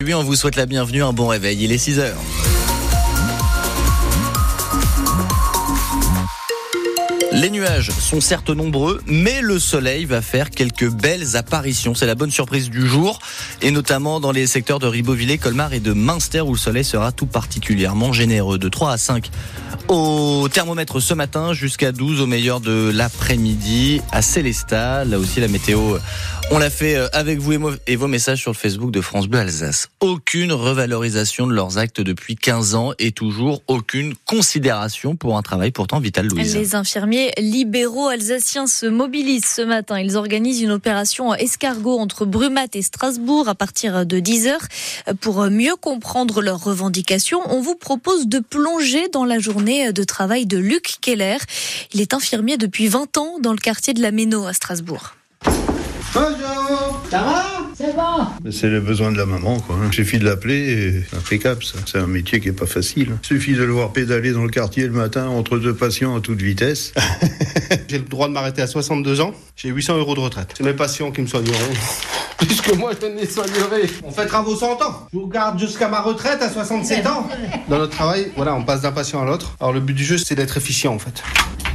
On vous souhaite la bienvenue, un bon réveil, il est 6 Les nuages sont certes nombreux, mais le soleil va faire quelques belles apparitions. C'est la bonne surprise du jour, et notamment dans les secteurs de Ribeauvillé, Colmar et de Münster, où le soleil sera tout particulièrement généreux, de 3 à 5 au thermomètre ce matin, jusqu'à 12 au meilleur de l'après-midi à Célestat. Là aussi, la météo, on l'a fait euh, avec vous et vos messages sur le Facebook de France Bleu Alsace. Aucune revalorisation de leurs actes depuis 15 ans et toujours aucune considération pour un travail pourtant vital, Louise. Libéraux alsaciens se mobilisent ce matin. Ils organisent une opération escargot entre Brumat et Strasbourg à partir de 10h. Pour mieux comprendre leurs revendications, on vous propose de plonger dans la journée de travail de Luc Keller. Il est infirmier depuis 20 ans dans le quartier de la Méno à Strasbourg. Bonjour C'est bon C'est le besoin de la maman, quoi. Il suffit de l'appeler et c'est impeccable, ça. C'est un métier qui est pas facile. Il suffit de le voir pédaler dans le quartier le matin entre deux patients à toute vitesse. J'ai le droit de m'arrêter à 62 ans. J'ai 800 euros de retraite. C'est mes patients qui me soigneront. Puisque moi, je ne les soignerai. On fait travaux 100 ans. Je vous garde jusqu'à ma retraite à 67 ans. Dans notre travail, voilà, on passe d'un patient à l'autre. Alors, le but du jeu, c'est d'être efficient, en fait.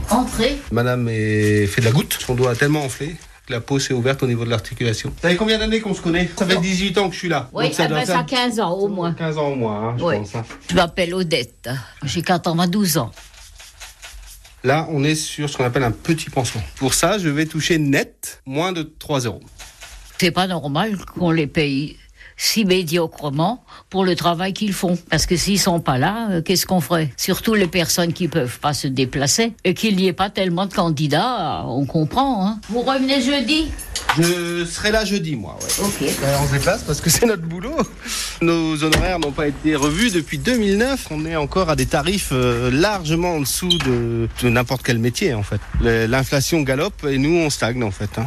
Entrez. Madame est... fait de la goutte. Son doigt a tellement enflé la peau s'est ouverte au niveau de l'articulation. Ça fait combien d'années qu'on se connaît? Ça fait 18 ans que je suis là. Oui, Donc ça eh doit ben, faire ça a 15 ans au moins. 15 ans au moins, hein, je Oui. pense. hein. Je m'appelle Odette. J'ai 92 ans. Là, on est sur ce qu'on appelle un petit pansement. Pour ça, je vais toucher net moins de 3 euros. C'est pas normal qu'on les paye si médiocrement pour le travail qu'ils font. Parce que s'ils sont pas là, euh, qu'est-ce qu'on ferait? Surtout les personnes qui peuvent pas se déplacer et qu'il n'y ait pas tellement de candidats, on comprend. Hein. Vous revenez jeudi? Je serai là jeudi, moi. Ouais. Ok. Euh, on se déplace parce que c'est notre boulot. Nos honoraires n'ont pas été revus depuis 2009. On est encore à des tarifs euh, largement en dessous de, n'importe quel métier, en fait. L'inflation galope et nous, on stagne, en fait. hein.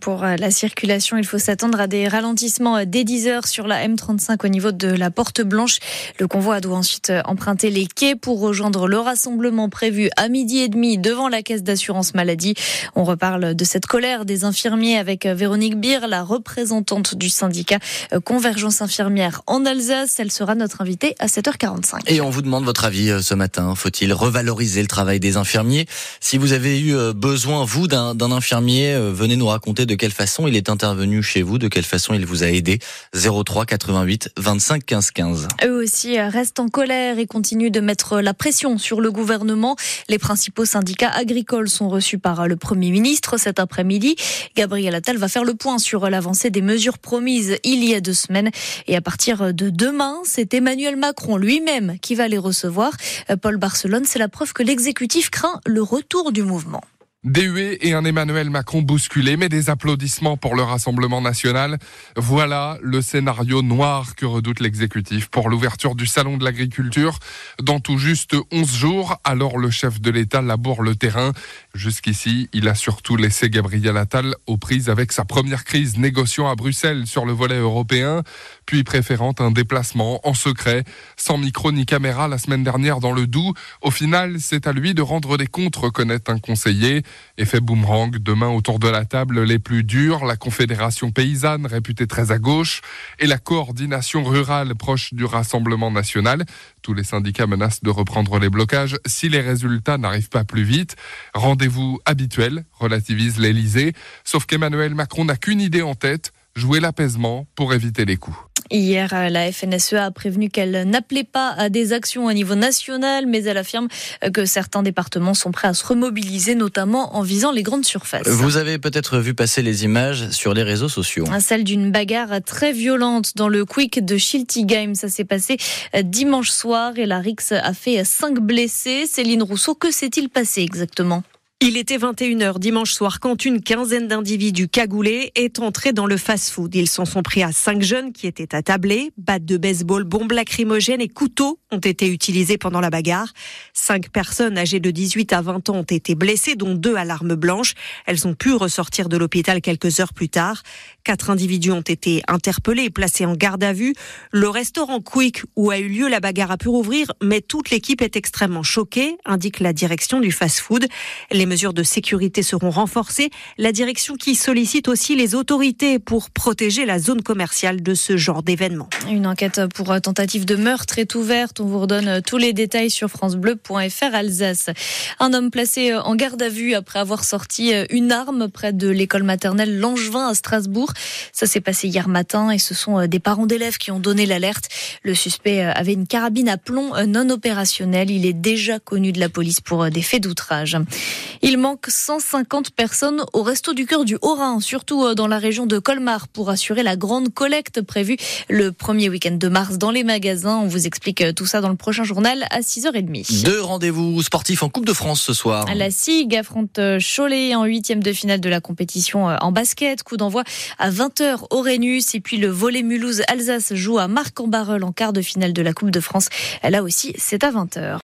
Pour euh, la circulation, il faut s'attendre à des ralentissements euh, dès 10 heures sur la M35 au niveau de la Porte Blanche. Le convoi doit ensuite emprunter les quais pour rejoindre le rassemblement prévu à midi et demi devant la caisse d'assurance maladie. On reparle de cette colère des infirmiers avec Véronique Beer, la représentante du syndicat Convergence infirmière Alsace. Elle sera notre invitée à 7h45. Et on vous demande votre avis euh, ce matin. Faut-il revaloriser le travail des infirmiers? Si vous avez eu euh, besoin, vous, d'un infirmier, euh, venez nous raconter de quelle façon il est intervenu chez vous, de quelle façon il vous a aidé. 03 88 25 15 15. Eux aussi restent en colère et continuent de mettre la pression sur le gouvernement. Les principaux syndicats agricoles sont reçus par le Premier ministre cet après-midi. Gabriel Attal va faire le point sur l'avancée des mesures promises il y a deux semaines. Et à partir de demain, c'est Emmanuel Macron lui-même qui va les recevoir. Euh, Paul Barcelone, c'est la preuve que l'exécutif craint le retour du mouvement. Des huées et un Emmanuel Macron bousculé, mais des applaudissements pour le Rassemblement national. Voilà le scénario noir que redoute l'exécutif pour l'ouverture du Salon de l'agriculture dans tout juste 11 jours. Alors le chef de l'État laboure le terrain. Jusqu'ici, il a surtout laissé Gabriel Attal aux prises avec sa première crise négociant à Bruxelles sur le volet européen, puis préférant un déplacement en secret, sans micro ni caméra la semaine dernière dans le Doubs. Au final, c'est à lui de rendre des comptes, reconnaît un conseiller. Effet boomerang, demain autour de la table les plus durs, la Confédération paysanne réputée très à gauche et la coordination rurale proche du Rassemblement national. Tous les syndicats menacent de reprendre les blocages si les résultats n'arrivent pas plus vite. Rendez-vous habituel, relativise l'Elysée, sauf qu'Emmanuel Macron n'a qu'une idée en tête, jouer l'apaisement pour éviter les coups. Hier, euh, la FNSEA a prévenu qu'elle n'appelait pas à des actions au niveau national, mais elle affirme euh, que certains départements sont prêts à se remobiliser, notamment en visant les grandes surfaces. Vous avez peut-être vu passer les images sur les réseaux sociaux. Celle d'une bagarre très violente dans le Quick de Schiltigheim. Ça s'est passé euh, dimanche soir et la Rix a fait cinq blessés. Céline Rousseau, que s'est-il passé exactement? Il était 21h dimanche soir quand une quinzaine d'individus cagoulés est entré dans le fast-food. Ils s'en sont pris à cinq jeunes qui étaient attablés. Battes de baseball, bombes lacrymogènes et couteaux ont été utilisés pendant la bagarre. Cinq personnes âgées de 18 à 20 ans ont été blessées, dont deux à l'arme blanche. Elles ont pu ressortir de l'hôpital quelques heures plus tard. Quatre individus ont été interpellés et placés en garde à vue. Le restaurant Quick où a eu lieu la bagarre a pu rouvrir, mais toute l'équipe est extrêmement choquée, indique la direction du fast-food. Les mesures de sécurité seront renforcées. La direction qui sollicite aussi les autorités pour protéger la zone commerciale de ce genre d'événement. Une enquête pour tentative de meurtre est ouverte. On vous redonne tous les détails sur francebleu.fr Alsace. Un homme placé en garde à vue après avoir sorti une arme près de l'école maternelle Langevin à Strasbourg. Ça s'est passé hier matin et ce sont des parents d'élèves qui ont donné l'alerte. Le suspect avait une carabine à plomb non opérationnelle. Il est déjà connu de la police pour des faits d'outrage. Il manque 150 personnes au Resto du Cœur du Haut-Rhin, surtout dans la région de Colmar, pour assurer la grande collecte prévue le premier week-end de mars dans les magasins. On vous explique tout ça dans le prochain journal à 6h30. Deux rendez-vous sportifs en Coupe de France ce soir. La SIG affronte Cholet en huitième de finale de la compétition en basket. Coup d'envoi à 20h au Rhénus. Et puis le volet Mulhouse-Alsace joue à Marc-en-Barœul en quart de finale de la Coupe de France. Là aussi, c'est à 20h.